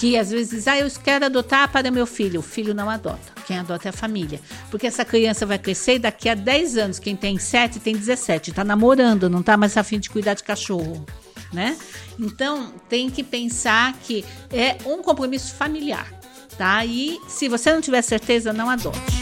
que às vezes diz, ah, eu quero adotar para meu filho. O filho não adota. Quem adota é a família. Porque essa criança vai crescer e daqui a 10 anos, quem tem 7 tem 17. Está namorando, não está mais afim de cuidar de cachorro. Né? Então, tem que pensar que é um compromisso familiar, tá? E se você não tiver certeza, não adote.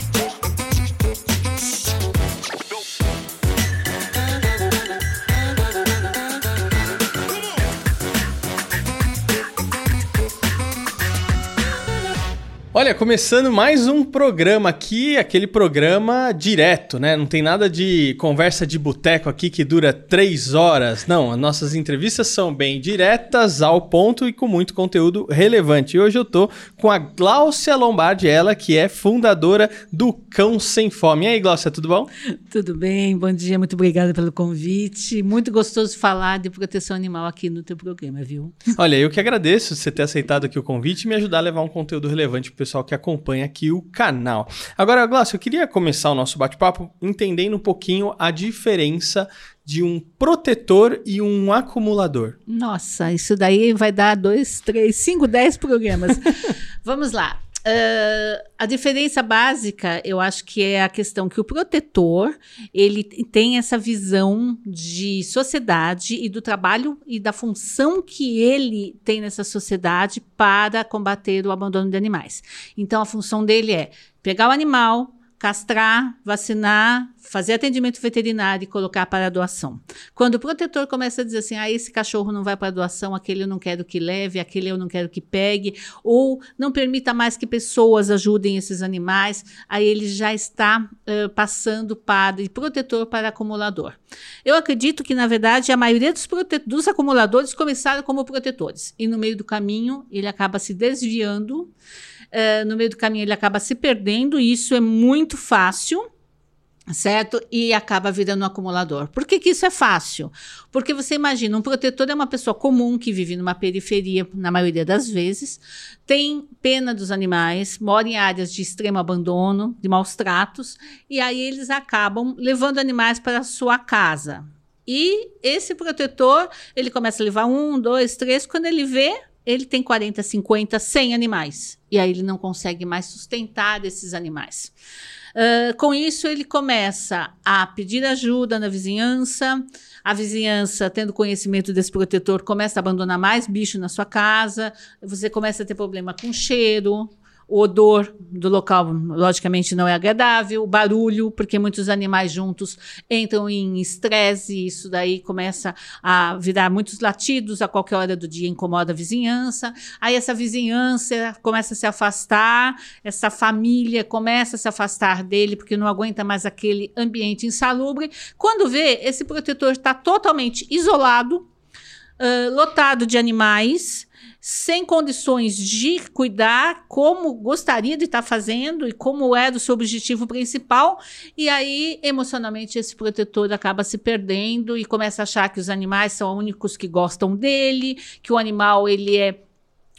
Olha, começando mais um programa aqui, aquele programa direto, né? Não tem nada de conversa de boteco aqui que dura três horas. Não, as nossas entrevistas são bem diretas, ao ponto e com muito conteúdo relevante. E hoje eu tô com a Gláucia Lombardi, ela que é fundadora do Cão Sem Fome. E aí, Gláucia, tudo bom? Tudo bem, bom dia, muito obrigada pelo convite. Muito gostoso falar de proteção animal aqui no teu programa, viu? Olha, eu que agradeço você ter aceitado aqui o convite e me ajudar a levar um conteúdo relevante pro pessoal que acompanha aqui o canal. Agora, Glaucio, eu queria começar o nosso bate-papo entendendo um pouquinho a diferença de um protetor e um acumulador. Nossa, isso daí vai dar dois, três, cinco, dez programas. Vamos lá. Uh, a diferença básica, eu acho que é a questão que o protetor ele tem essa visão de sociedade e do trabalho e da função que ele tem nessa sociedade para combater o abandono de animais. Então, a função dele é pegar o animal, castrar, vacinar, fazer atendimento veterinário e colocar para doação. Quando o protetor começa a dizer assim, ah, esse cachorro não vai para doação, aquele eu não quero que leve, aquele eu não quero que pegue, ou não permita mais que pessoas ajudem esses animais, aí ele já está uh, passando para de protetor para acumulador. Eu acredito que, na verdade, a maioria dos, dos acumuladores começaram como protetores, e no meio do caminho ele acaba se desviando uh, no meio do caminho ele acaba se perdendo, e isso é muito fácil certo? E acaba virando um acumulador. Por que, que isso é fácil? Porque você imagina, um protetor é uma pessoa comum que vive numa periferia, na maioria das vezes, tem pena dos animais, mora em áreas de extremo abandono, de maus tratos, e aí eles acabam levando animais para a sua casa. E esse protetor, ele começa a levar um, dois, três, quando ele vê, ele tem 40, 50, 100 animais. E aí ele não consegue mais sustentar esses animais. Uh, com isso, ele começa a pedir ajuda na vizinhança. A vizinhança, tendo conhecimento desse protetor, começa a abandonar mais bicho na sua casa. Você começa a ter problema com cheiro, o odor do local, logicamente, não é agradável. O barulho, porque muitos animais juntos entram em estresse e isso daí começa a virar muitos latidos a qualquer hora do dia, incomoda a vizinhança. Aí essa vizinhança começa a se afastar, essa família começa a se afastar dele porque não aguenta mais aquele ambiente insalubre. Quando vê, esse protetor está totalmente isolado, uh, lotado de animais sem condições de cuidar como gostaria de estar fazendo e como era o seu objetivo principal, e aí emocionalmente esse protetor acaba se perdendo e começa a achar que os animais são os únicos que gostam dele, que o animal ele é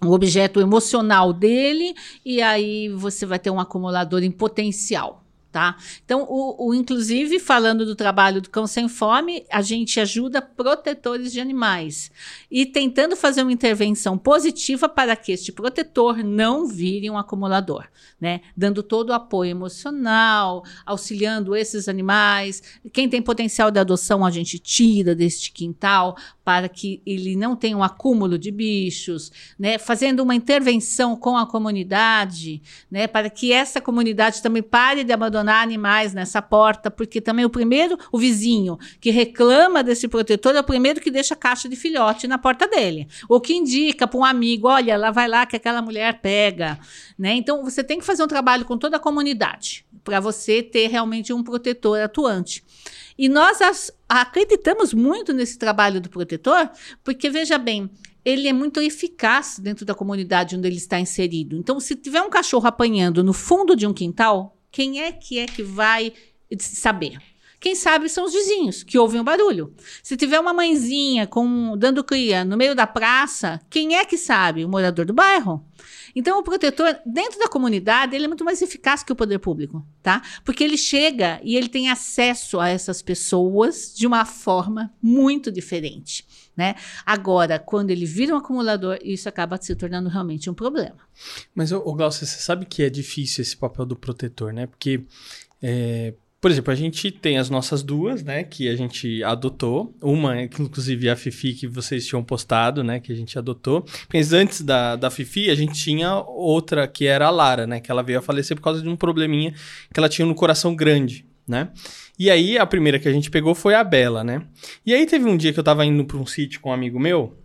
o objeto emocional dele, e aí você vai ter um acumulador em potencial tá? Então, o, o, inclusive, falando do trabalho do Cão Sem Fome, a gente ajuda protetores de animais e tentando fazer uma intervenção positiva para que este protetor não vire um acumulador, né? Dando todo o apoio emocional, auxiliando esses animais. Quem tem potencial de adoção, a gente tira deste quintal para que ele não tenha um acúmulo de bichos, né? Fazendo uma intervenção com a comunidade, né? Para que essa comunidade também pare de abandonar animais nessa porta, porque também o primeiro, o vizinho que reclama desse protetor é o primeiro que deixa a caixa de filhote na porta dele. Ou que indica para um amigo, olha, lá vai lá que aquela mulher pega, né? Então você tem que fazer um trabalho com toda a comunidade para você ter realmente um protetor atuante. E nós as, acreditamos muito nesse trabalho do protetor, porque veja bem, ele é muito eficaz dentro da comunidade onde ele está inserido. Então, se tiver um cachorro apanhando no fundo de um quintal, quem é que é que vai saber? Quem sabe são os vizinhos que ouvem o barulho. Se tiver uma mãezinha com dando cria no meio da praça, quem é que sabe? O morador do bairro. Então, o protetor, dentro da comunidade, ele é muito mais eficaz que o poder público, tá? Porque ele chega e ele tem acesso a essas pessoas de uma forma muito diferente. Né? Agora, quando ele vira um acumulador, isso acaba se tornando realmente um problema. Mas, o Glaucio, você sabe que é difícil esse papel do protetor, né? Porque, é, por exemplo, a gente tem as nossas duas, né? Que a gente adotou. Uma, é inclusive a Fifi, que vocês tinham postado, né? Que a gente adotou. Mas antes da, da Fifi, a gente tinha outra, que era a Lara, né? Que ela veio a falecer por causa de um probleminha que ela tinha no coração grande, né? E aí, a primeira que a gente pegou foi a Bela, né? E aí, teve um dia que eu tava indo pra um sítio com um amigo meu,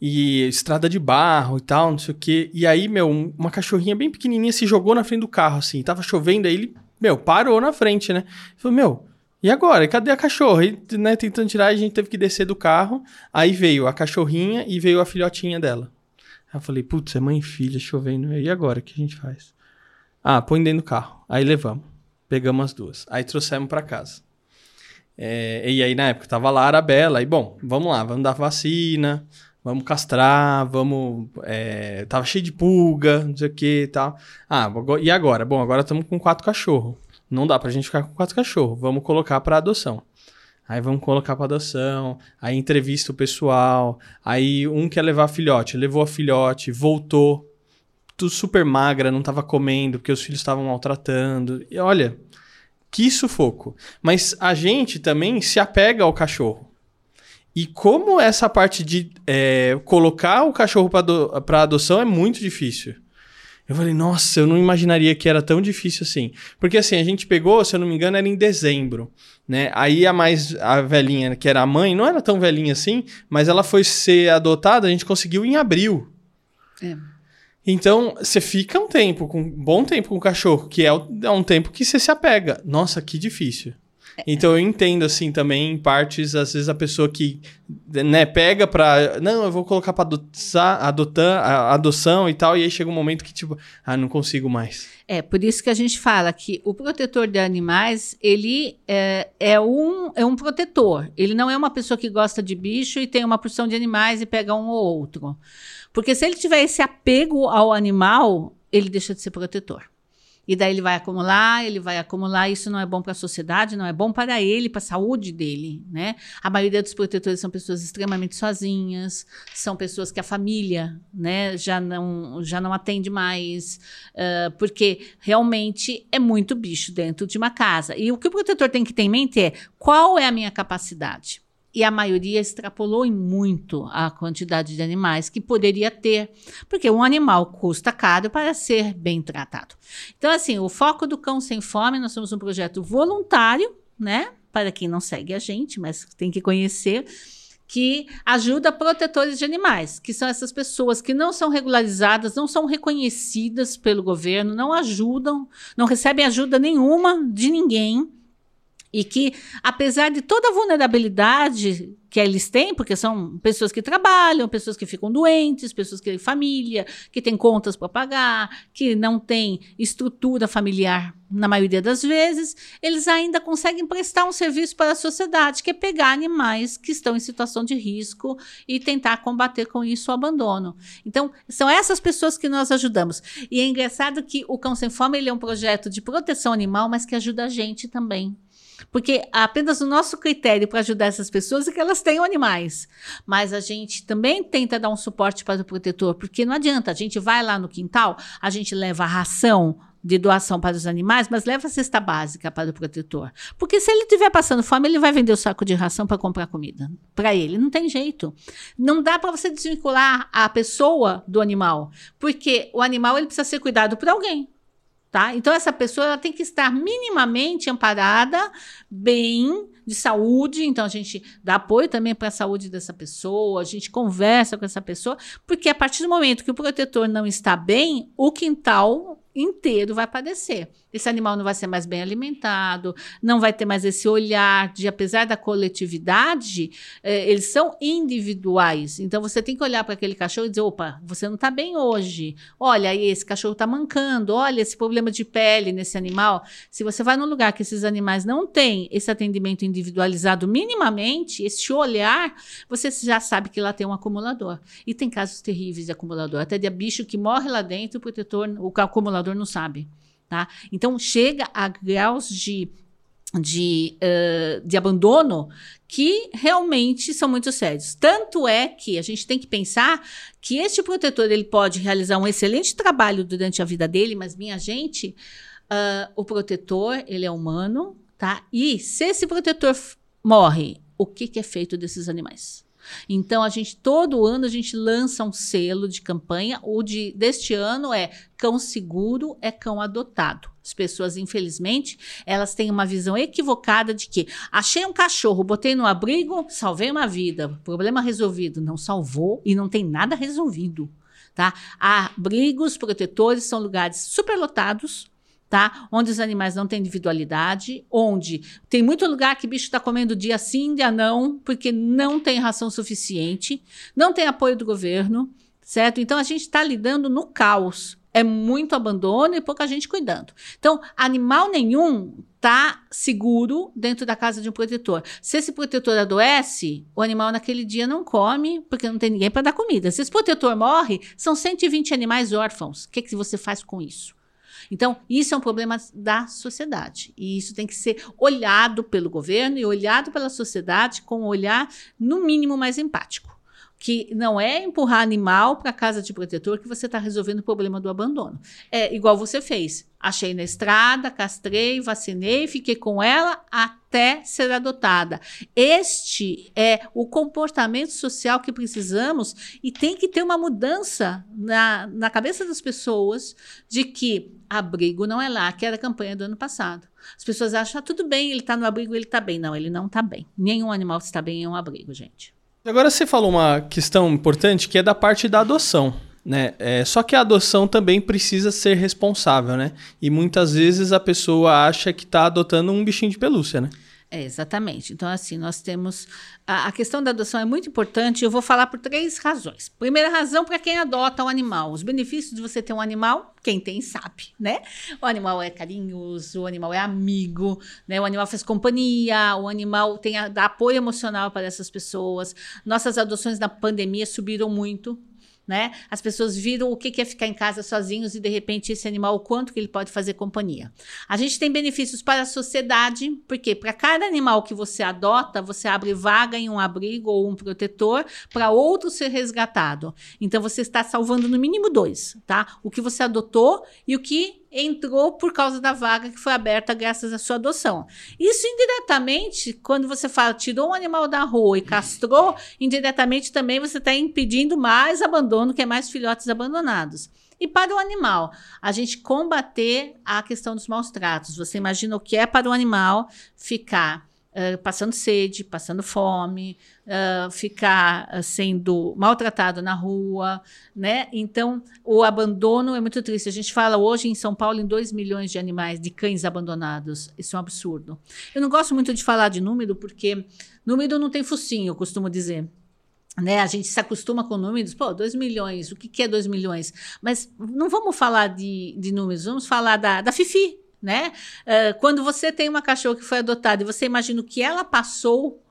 e estrada de barro e tal, não sei o quê. E aí, meu, uma cachorrinha bem pequenininha se jogou na frente do carro, assim. Tava chovendo, aí ele, meu, parou na frente, né? Falei, meu, e agora? Cadê a cachorra? E, né, tentando tirar, a gente teve que descer do carro. Aí veio a cachorrinha e veio a filhotinha dela. Aí eu falei, putz, é mãe e filha chovendo. E agora? O que a gente faz? Ah, põe dentro do carro. Aí levamos. Pegamos as duas. Aí trouxemos para casa. É, e aí, na época, tava lá a Arabella. E, bom, vamos lá, vamos dar vacina, vamos castrar, vamos... É, tava cheio de pulga, não sei o que e tal. Ah, e agora? Bom, agora estamos com quatro cachorros. Não dá pra gente ficar com quatro cachorros. Vamos colocar para adoção. Aí vamos colocar para adoção, aí entrevista o pessoal, aí um quer levar a filhote, levou a filhote, voltou, tudo super magra, não estava comendo, porque os filhos estavam maltratando. E olha, que sufoco. Mas a gente também se apega ao cachorro. E como essa parte de é, colocar o cachorro para ado adoção é muito difícil. Eu falei, nossa, eu não imaginaria que era tão difícil assim. Porque assim, a gente pegou, se eu não me engano, era em dezembro, né? Aí a mais, a velhinha, que era a mãe, não era tão velhinha assim, mas ela foi ser adotada, a gente conseguiu em abril. É. Então, você fica um tempo, com, um bom tempo com o cachorro, que é, é um tempo que você se apega. Nossa, que difícil. Então eu entendo assim também em partes, às vezes a pessoa que né, pega pra. Não, eu vou colocar pra adotar, adotar, a adoção e tal, e aí chega um momento que, tipo, ah, não consigo mais. É, por isso que a gente fala que o protetor de animais, ele é, é, um, é um protetor. Ele não é uma pessoa que gosta de bicho e tem uma porção de animais e pega um ou outro. Porque se ele tiver esse apego ao animal, ele deixa de ser protetor. E daí ele vai acumular, ele vai acumular, isso não é bom para a sociedade, não é bom para ele, para a saúde dele, né? A maioria dos protetores são pessoas extremamente sozinhas, são pessoas que a família, né, já não, já não atende mais, uh, porque realmente é muito bicho dentro de uma casa. E o que o protetor tem que ter em mente é qual é a minha capacidade? E a maioria extrapolou em muito a quantidade de animais que poderia ter, porque um animal custa caro para ser bem tratado. Então, assim, o foco do Cão Sem Fome, nós somos um projeto voluntário, né? Para quem não segue a gente, mas tem que conhecer, que ajuda protetores de animais, que são essas pessoas que não são regularizadas, não são reconhecidas pelo governo, não ajudam, não recebem ajuda nenhuma de ninguém e que, apesar de toda a vulnerabilidade que eles têm, porque são pessoas que trabalham, pessoas que ficam doentes, pessoas que têm família, que têm contas para pagar, que não têm estrutura familiar na maioria das vezes, eles ainda conseguem prestar um serviço para a sociedade, que é pegar animais que estão em situação de risco e tentar combater com isso o abandono. Então, são essas pessoas que nós ajudamos. E é engraçado que o Cão Sem Fome ele é um projeto de proteção animal, mas que ajuda a gente também. Porque apenas o nosso critério para ajudar essas pessoas é que elas tenham animais. Mas a gente também tenta dar um suporte para o protetor, porque não adianta, a gente vai lá no quintal, a gente leva a ração de doação para os animais, mas leva a cesta básica para o protetor. Porque se ele estiver passando fome, ele vai vender o saco de ração para comprar comida. Para ele, não tem jeito. Não dá para você desvincular a pessoa do animal, porque o animal ele precisa ser cuidado por alguém. Tá? Então, essa pessoa tem que estar minimamente amparada, bem, de saúde. Então, a gente dá apoio também para a saúde dessa pessoa, a gente conversa com essa pessoa, porque a partir do momento que o protetor não está bem, o quintal inteiro vai padecer. Esse animal não vai ser mais bem alimentado, não vai ter mais esse olhar de, apesar da coletividade, eh, eles são individuais. Então você tem que olhar para aquele cachorro e dizer: opa, você não está bem hoje. Olha, esse cachorro está mancando. Olha esse problema de pele nesse animal. Se você vai num lugar que esses animais não têm esse atendimento individualizado minimamente, esse olhar, você já sabe que lá tem um acumulador. E tem casos terríveis de acumulador, até de bicho que morre lá dentro, o protetor, o acumulador não sabe. Tá? Então, chega a graus de de, uh, de abandono que realmente são muito sérios. Tanto é que a gente tem que pensar que este protetor ele pode realizar um excelente trabalho durante a vida dele, mas minha gente, uh, o protetor ele é humano, tá? E se esse protetor morre, o que, que é feito desses animais? Então a gente todo ano a gente lança um selo de campanha. O de deste ano é cão seguro é cão adotado. As pessoas, infelizmente, elas têm uma visão equivocada de que achei um cachorro, botei no abrigo, salvei uma vida, problema resolvido. Não salvou e não tem nada resolvido. Tá? Abrigos protetores são lugares superlotados, tá? Onde os animais não têm individualidade, onde tem muito lugar que bicho está comendo dia sim, dia não, porque não tem ração suficiente, não tem apoio do governo, certo? Então a gente está lidando no caos. É muito abandono e pouca gente cuidando. Então, animal nenhum tá seguro dentro da casa de um protetor. Se esse protetor adoece, o animal naquele dia não come, porque não tem ninguém para dar comida. Se esse protetor morre, são 120 animais órfãos. O que, que você faz com isso? Então, isso é um problema da sociedade. E isso tem que ser olhado pelo governo e olhado pela sociedade com um olhar, no mínimo, mais empático que não é empurrar animal para casa de protetor que você está resolvendo o problema do abandono. É igual você fez. Achei na estrada, castrei, vacinei, fiquei com ela até ser adotada. Este é o comportamento social que precisamos e tem que ter uma mudança na, na cabeça das pessoas de que abrigo não é lá, que era a campanha do ano passado. As pessoas acham, ah, tudo bem, ele está no abrigo, ele está bem. Não, ele não está bem. Nenhum animal está bem em um abrigo, gente. Agora você falou uma questão importante que é da parte da adoção. Né? É, só que a adoção também precisa ser responsável, né? E muitas vezes a pessoa acha que está adotando um bichinho de pelúcia, né? É, exatamente. Então, assim, nós temos. A, a, questão da adoção é muito importante. Eu vou falar por três razões. Primeira razão, para quem adota um animal. Os benefícios de você ter um animal, quem tem sabe, né? O animal é carinhoso, o animal é amigo, né? O animal faz companhia, o animal tem a, dá apoio emocional para essas pessoas. Nossas adoções na pandemia subiram muito, né? As pessoas viram o que é ficar em casa sozinhos e de repente esse animal o quanto que ele pode fazer companhia. A gente tem benefícios para a sociedade, porque para cada animal que você adota, você abre vaga em um abrigo ou um protetor para outro ser resgatado. Então você está salvando no mínimo dois, tá? O que você adotou e o que entrou por causa da vaga que foi aberta graças à sua adoção. Isso indiretamente, quando você fala, tirou um animal da rua e castrou, indiretamente também você está impedindo mais abandono, que é mais filhotes abandonados. E para o animal, a gente combater a questão dos maus tratos. Você imagina o que é para o animal ficar Passando sede, passando fome, uh, ficar sendo maltratado na rua, né? Então, o abandono é muito triste. A gente fala hoje em São Paulo em 2 milhões de animais, de cães abandonados. Isso é um absurdo. Eu não gosto muito de falar de número, porque número não tem focinho, eu costumo dizer. Né, a gente se acostuma com números, pô, 2 milhões, o que, que é 2 milhões? Mas não vamos falar de, de números, vamos falar da, da Fifi, né? Uh, quando você tem uma cachorra que foi adotada e você imagina o que ela passou,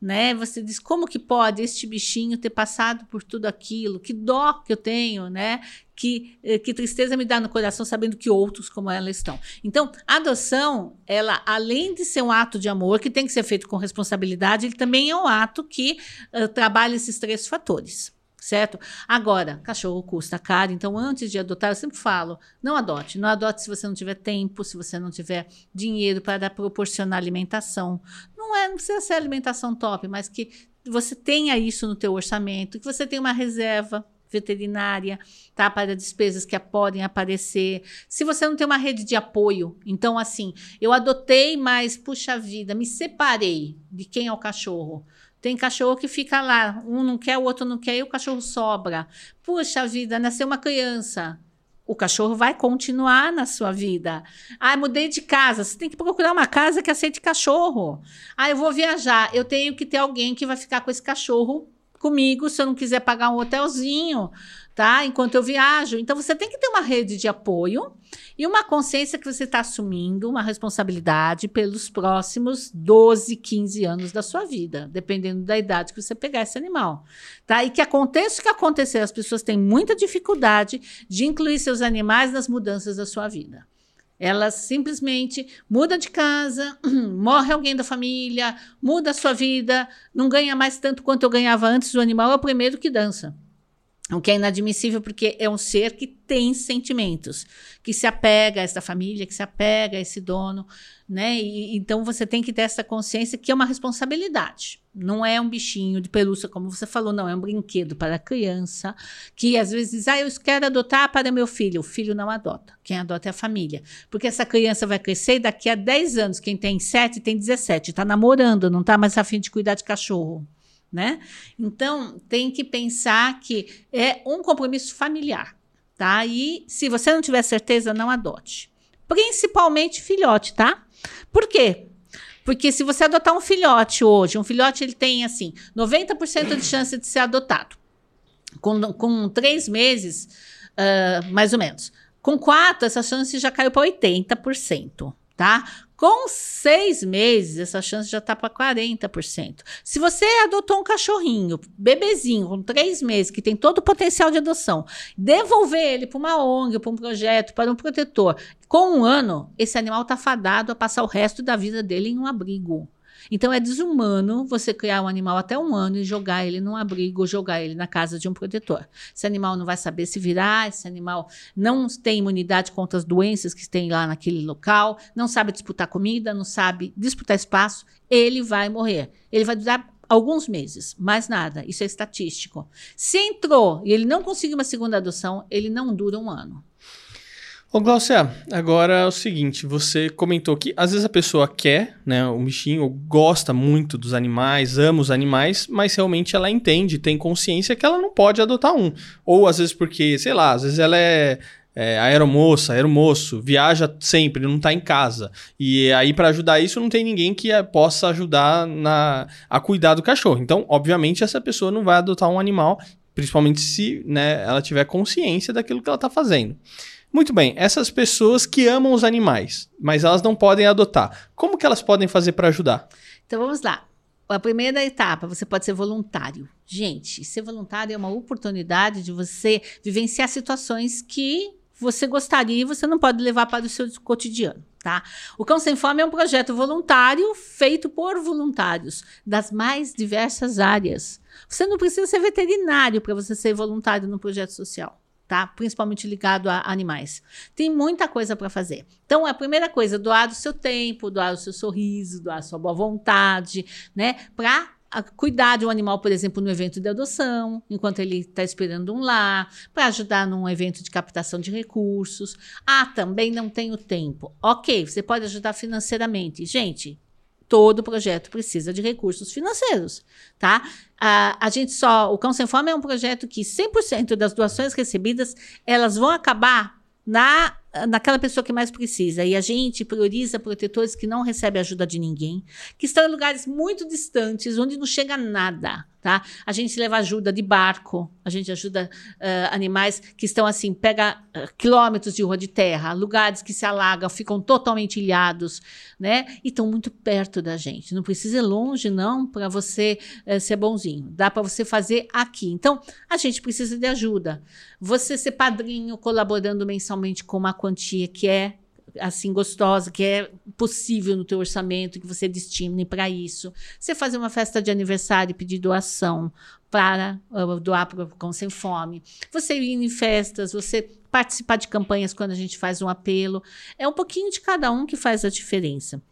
né? Você diz como que pode este bichinho ter passado por tudo aquilo? Que dó que eu tenho, né? Que, eh, que tristeza me dá no coração sabendo que outros como ela estão. Então, a adoção, ela além de ser um ato de amor que tem que ser feito com responsabilidade, ele também é um ato que uh, trabalha esses três fatores certo? Agora, cachorro custa caro, então antes de adotar, eu sempre falo, não adote. Não adote se você não tiver tempo, se você não tiver dinheiro para proporcionar alimentação. Não é, não precisa ser alimentação top, mas que você tenha isso no teu orçamento, que você tenha uma reserva veterinária, tá? Para despesas que podem aparecer. Se você não tem uma rede de apoio, então assim, eu adotei, mas puxa vida, me separei de quem é o cachorro. Tem cachorro que fica lá, um não quer, o outro não quer, e o cachorro sobra. Puxa vida, nasceu uma criança. O cachorro vai continuar na sua vida. Ah, mudei de casa. Você tem que procurar uma casa que aceite cachorro. Ah, eu vou viajar. Eu tenho que ter alguém que vai ficar com esse cachorro comigo se eu não quiser pagar um hotelzinho tá? Enquanto eu viajo. Então você tem que ter uma rede de apoio e uma consciência que você está assumindo uma responsabilidade pelos próximos 12, 15 anos da sua vida, dependendo da idade que você pegar esse animal, tá? E que aconteça o que acontecer, as pessoas têm muita dificuldade de incluir seus animais nas mudanças da sua vida. Ela simplesmente muda de casa, morre alguém da família, muda a sua vida, não ganha mais tanto quanto eu ganhava antes. O animal é o primeiro que dança. O que é inadmissível porque é um ser que tem sentimentos, que se apega a essa família, que se apega a esse dono, né? E, então você tem que ter essa consciência que é uma responsabilidade. Não é um bichinho de pelúcia, como você falou, não, é um brinquedo para a criança, que às vezes diz, ah, eu quero adotar para meu filho. O filho não adota. Quem adota é a família. Porque essa criança vai crescer e daqui a 10 anos, quem tem 7 tem 17, está namorando, não está mais afim de cuidar de cachorro né? Então, tem que pensar que é um compromisso familiar, tá? E se você não tiver certeza, não adote. Principalmente filhote, tá? Por quê? Porque se você adotar um filhote hoje, um filhote ele tem assim 90% de chance de ser adotado. Com, com três meses, uh, mais ou menos. Com quatro, essa chance já caiu para 80%, tá? Com seis meses, essa chance já está para 40%. Se você adotou um cachorrinho, bebezinho, com três meses, que tem todo o potencial de adoção, devolver ele para uma ONG, para um projeto, para um protetor, com um ano, esse animal está fadado a passar o resto da vida dele em um abrigo. Então é desumano você criar um animal até um ano e jogar ele num abrigo, jogar ele na casa de um protetor. Esse animal não vai saber se virar, esse animal não tem imunidade contra as doenças que tem lá naquele local, não sabe disputar comida, não sabe disputar espaço, ele vai morrer. Ele vai durar alguns meses, mais nada. Isso é estatístico. Se entrou e ele não conseguiu uma segunda adoção, ele não dura um ano. Ô Glaucia, agora é o seguinte, você comentou que às vezes a pessoa quer, né, o bichinho, gosta muito dos animais, ama os animais, mas realmente ela entende, tem consciência que ela não pode adotar um. Ou às vezes porque, sei lá, às vezes ela é, é aeromoça, aeromoço, viaja sempre, não está em casa. E aí para ajudar isso não tem ninguém que eh, possa ajudar na, a cuidar do cachorro. Então, obviamente, essa pessoa não vai adotar um animal, principalmente se né, ela tiver consciência daquilo que ela está fazendo. Muito bem, essas pessoas que amam os animais, mas elas não podem adotar, como que elas podem fazer para ajudar? Então vamos lá. A primeira etapa, você pode ser voluntário. Gente, ser voluntário é uma oportunidade de você vivenciar situações que você gostaria e você não pode levar para o seu cotidiano, tá? O Cão Sem Fome é um projeto voluntário feito por voluntários das mais diversas áreas. Você não precisa ser veterinário para você ser voluntário no projeto social tá? Principalmente ligado a animais. Tem muita coisa para fazer. Então, a primeira coisa, doar o seu tempo, doar o seu sorriso, doar a sua boa vontade, né? Para cuidar de um animal, por exemplo, no evento de adoção, enquanto ele está esperando um lar, para ajudar num evento de captação de recursos. Ah, também não tenho tempo. Ok, você pode ajudar financeiramente. Gente, todo projeto precisa de recursos financeiros, tá? A, a gente só, o Cão Sem Fome é um projeto que 100% das doações recebidas, elas vão acabar na naquela pessoa que mais precisa. E a gente prioriza protetores que não recebem ajuda de ninguém, que estão em lugares muito distantes, onde não chega nada. Tá? A gente leva ajuda de barco, a gente ajuda uh, animais que estão assim, pega uh, quilômetros de rua de terra, lugares que se alagam, ficam totalmente ilhados, né? E estão muito perto da gente. Não precisa ir longe, não, para você uh, ser bonzinho. Dá para você fazer aqui. Então, a gente precisa de ajuda. Você ser padrinho, colaborando mensalmente com uma quantia que é assim gostosa, que é possível no teu orçamento, que você destine para isso. Você fazer uma festa de aniversário e pedir doação para uh, doar para o Cão Sem Fome. Você ir em festas, você participar de campanhas quando a gente faz um apelo. É um pouquinho de cada um que faz a diferença.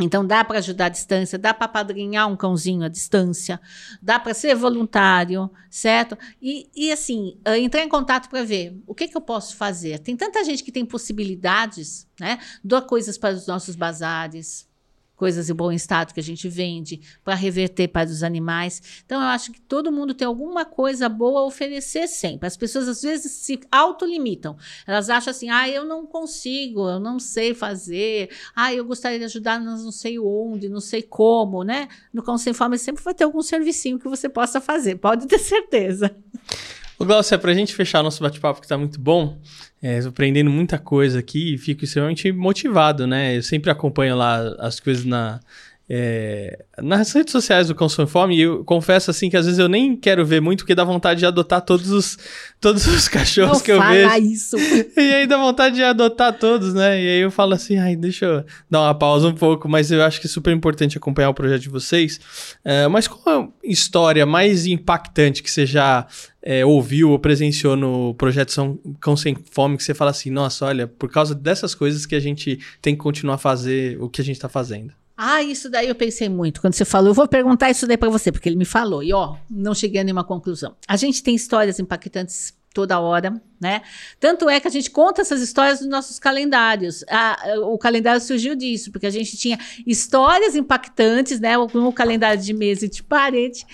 Então, dá para ajudar à distância, dá para padrinhar um cãozinho à distância, dá para ser voluntário, certo? E, e assim, uh, entrar em contato para ver o que, que eu posso fazer. Tem tanta gente que tem possibilidades, né? Doa coisas para os nossos bazares, coisas em bom estado que a gente vende para reverter para os animais. Então, eu acho que todo mundo tem alguma coisa boa a oferecer sempre. As pessoas às vezes se autolimitam. Elas acham assim: ah, eu não consigo, eu não sei fazer, ah, eu gostaria de ajudar, mas não sei onde, não sei como, né? No Cão Sem Fome sempre vai ter algum servicinho que você possa fazer, pode ter certeza. O Glaucia, para a gente fechar nosso bate-papo que está muito bom, é, aprendendo muita coisa aqui e fico extremamente motivado, né? Eu sempre acompanho lá as coisas na, é, nas redes sociais do Consumo Fome, eu confesso assim que às vezes eu nem quero ver muito, porque dá vontade de adotar todos os, todos os cachorros Não que eu vejo. isso. E aí dá vontade de adotar todos, né? E aí eu falo assim, ai, deixa eu dar uma pausa um pouco, mas eu acho que é super importante acompanhar o projeto de vocês. É, mas qual a história mais impactante que você já é, ouviu ou presenciou no projeto São Cão Sem Fome, que você fala assim, nossa, olha, por causa dessas coisas que a gente tem que continuar a fazer o que a gente tá fazendo. Ah, isso daí eu pensei muito. Quando você falou, eu vou perguntar isso daí para você, porque ele me falou. E ó, não cheguei a nenhuma conclusão. A gente tem histórias impactantes toda hora, né? Tanto é que a gente conta essas histórias nos nossos calendários. o calendário surgiu disso, porque a gente tinha histórias impactantes, né? O, o calendário de mesa e de parede.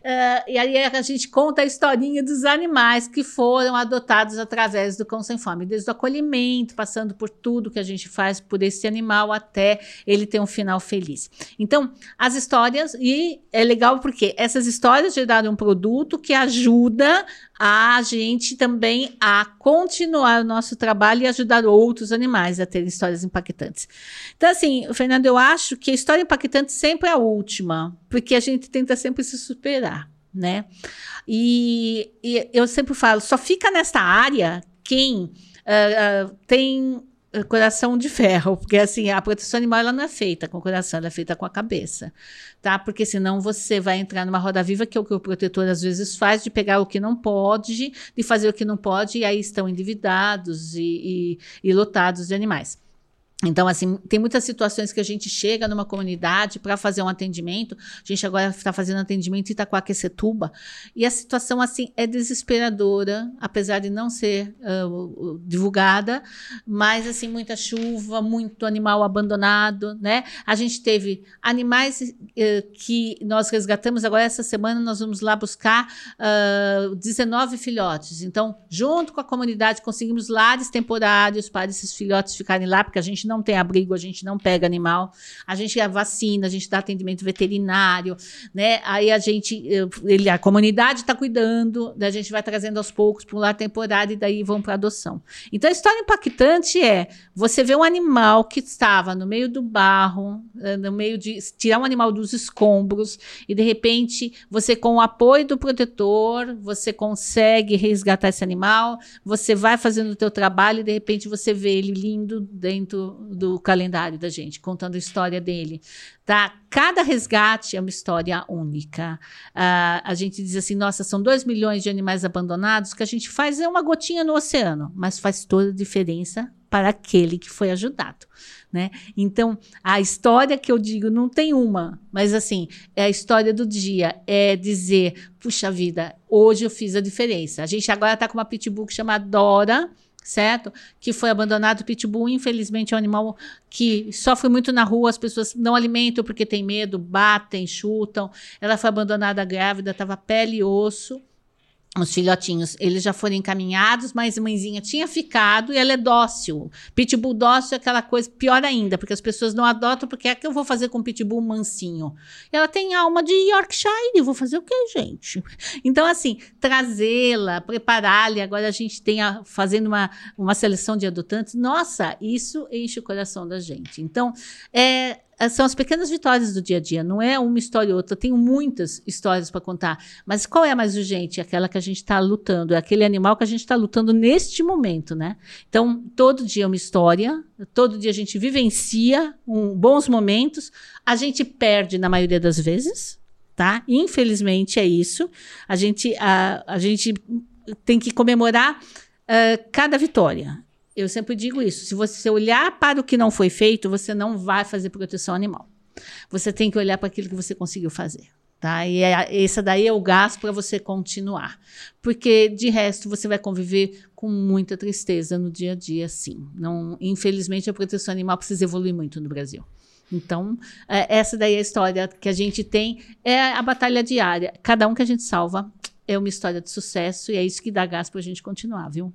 Uh, e aí a gente conta a historinha dos animais que foram adotados através do Cão Sem Fome, desde o acolhimento, passando por tudo que a gente faz por esse animal até ele ter um final feliz. Então, as histórias, e é legal porque essas histórias geraram um produto que ajuda a gente também a continuar o nosso trabalho e ajudar outros animais a terem histórias impactantes. Então, assim, Fernando, eu acho que a história impactante sempre é a última, porque a gente tenta sempre se superar, né? E, e eu sempre falo, só fica nessa área quem uh, uh, tem coração de ferro, porque assim, a proteção animal ela não é feita com o coração, ela é feita com a cabeça, tá? Porque senão você vai entrar numa roda viva, que é o que o protetor às vezes faz, de pegar o que não pode, de fazer o que não pode, e aí estão endividados e, e, e lotados de animais. Então, assim, tem muitas situações que a gente chega numa comunidade para fazer um atendimento. A gente agora está fazendo atendimento em Itacoaquecetuba. E a situação, assim, é desesperadora, apesar de não ser uh, divulgada. Mas, assim, muita chuva, muito animal abandonado, né? A gente teve animais uh, que nós resgatamos. Agora, essa semana, nós vamos lá buscar uh, 19 filhotes. Então, junto com a comunidade, conseguimos lares temporários para esses filhotes ficarem lá, porque a gente não tem abrigo, a gente não pega animal, a gente vacina, a gente dá atendimento veterinário, né? Aí a gente, ele, a comunidade está cuidando, a gente vai trazendo aos poucos para um lar temporário e daí vão para adoção. Então a história impactante é você ver um animal que estava no meio do barro, eh, no meio de tirar um animal dos escombros e de repente você com o apoio do protetor, você consegue resgatar esse animal, você vai fazendo o teu trabalho e de repente você vê ele lindo dentro do calendário da gente, contando a história dele. Tá? Cada resgate é uma história única. Uh, a gente diz assim: nossa, são dois milhões de animais abandonados, que a gente faz é uma gotinha no oceano, mas faz toda a diferença para aquele que foi ajudado. Né? Então, a história que eu digo não tem uma, mas assim, é a história do dia, é dizer, puxa vida, hoje eu fiz a diferença. A gente agora está com uma pitbull que chama Dora, certo? Que foi abandonado. O pitbull, infelizmente, é um animal que sofre muito na rua, as pessoas não alimentam porque tem medo, batem, chutam. Ela foi abandonada grávida, estava pele e osso os filhotinhos, eles já foram encaminhados, mas a mãezinha tinha ficado e ela é dócil. Pitbull dócil é aquela coisa pior ainda, porque as pessoas não adotam, porque é que eu vou fazer com pitbull mansinho? Ela tem alma de Yorkshire, vou fazer o quê, gente? Então, assim, trazê-la, prepará-la, agora a gente tem a, fazendo uma, uma seleção de adotantes, nossa, isso enche o coração da gente. Então, é, são as pequenas vitórias do dia a dia, não é uma história ou outra. Tenho muitas histórias para contar, mas qual é a mais urgente? Aquela que a gente está lutando, é aquele animal que a gente está lutando neste momento, né? Então, todo dia é uma história, todo dia a gente vivencia um, bons momentos, a gente perde na maioria das vezes, tá? Infelizmente é isso. A gente, a, a gente tem que comemorar uh, cada vitória. Eu sempre digo isso. Se você olhar para o que não foi feito, você não vai fazer proteção animal. Você tem que olhar para aquilo que você conseguiu fazer. Tá? E é, esse daí é o gás para você continuar. Porque, de resto, você vai conviver com muita tristeza no dia a dia, sim. Não, infelizmente, a proteção animal precisa evoluir muito no Brasil. Então, é, essa daí é a história que a gente tem, é a batalha diária. Cada um que a gente salva é uma história de sucesso e é isso que dá gás para a gente continuar, viu?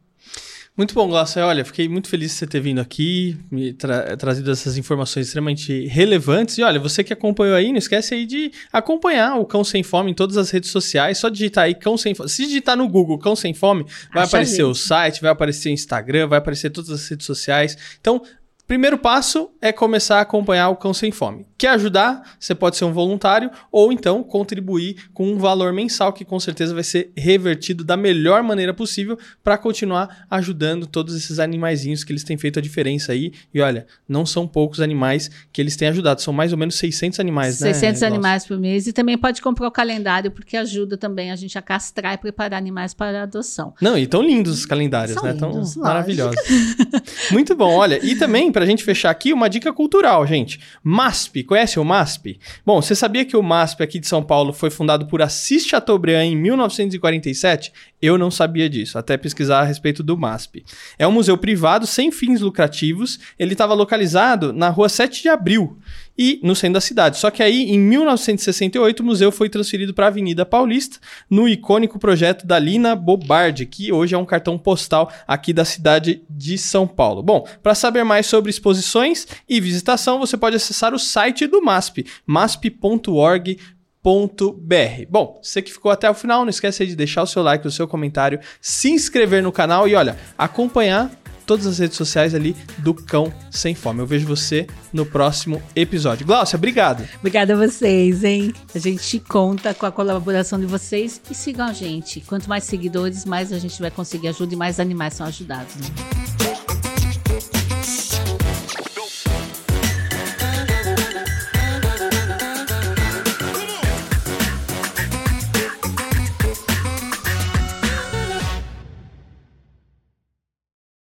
Muito bom, Glaucia. Olha, fiquei muito feliz de você ter vindo aqui, me tra trazido essas informações extremamente relevantes. E olha, você que acompanhou aí, não esquece aí de acompanhar o Cão Sem Fome em todas as redes sociais. Só digitar aí Cão Sem Fome. Se digitar no Google Cão Sem Fome, vai Acha aparecer o site, vai aparecer o Instagram, vai aparecer todas as redes sociais. Então, Primeiro passo é começar a acompanhar o Cão Sem Fome. Quer ajudar? Você pode ser um voluntário ou então contribuir com um valor mensal que com certeza vai ser revertido da melhor maneira possível para continuar ajudando todos esses animaizinhos que eles têm feito a diferença aí. E olha, não são poucos animais que eles têm ajudado, são mais ou menos 600 animais, 600 né? 600 animais por mês e também pode comprar o calendário porque ajuda também a gente a castrar e preparar animais para adoção. Não, e tão lindos os calendários, são né? Lindos, tão maravilhosos. Muito bom. Olha, e também para a gente fechar aqui, uma dica cultural, gente. MASP, conhece o MASP? Bom, você sabia que o MASP aqui de São Paulo foi fundado por Assis Chateaubriand em 1947? Eu não sabia disso, até pesquisar a respeito do MASP. É um museu privado sem fins lucrativos. Ele estava localizado na rua 7 de Abril e no centro da cidade. Só que aí, em 1968, o museu foi transferido para a Avenida Paulista, no icônico projeto da Lina Bobardi, que hoje é um cartão postal aqui da cidade de São Paulo. Bom, para saber mais sobre exposições e visitação, você pode acessar o site do MASP, masp.org. .br. Bom, você que ficou até o final, não esquece de deixar o seu like, o seu comentário, se inscrever no canal e olha, acompanhar todas as redes sociais ali do Cão Sem Fome. Eu vejo você no próximo episódio. Glaucia, obrigado. Obrigada a vocês, hein? A gente conta com a colaboração de vocês e sigam a gente. Quanto mais seguidores, mais a gente vai conseguir ajuda e mais animais são ajudados. Né?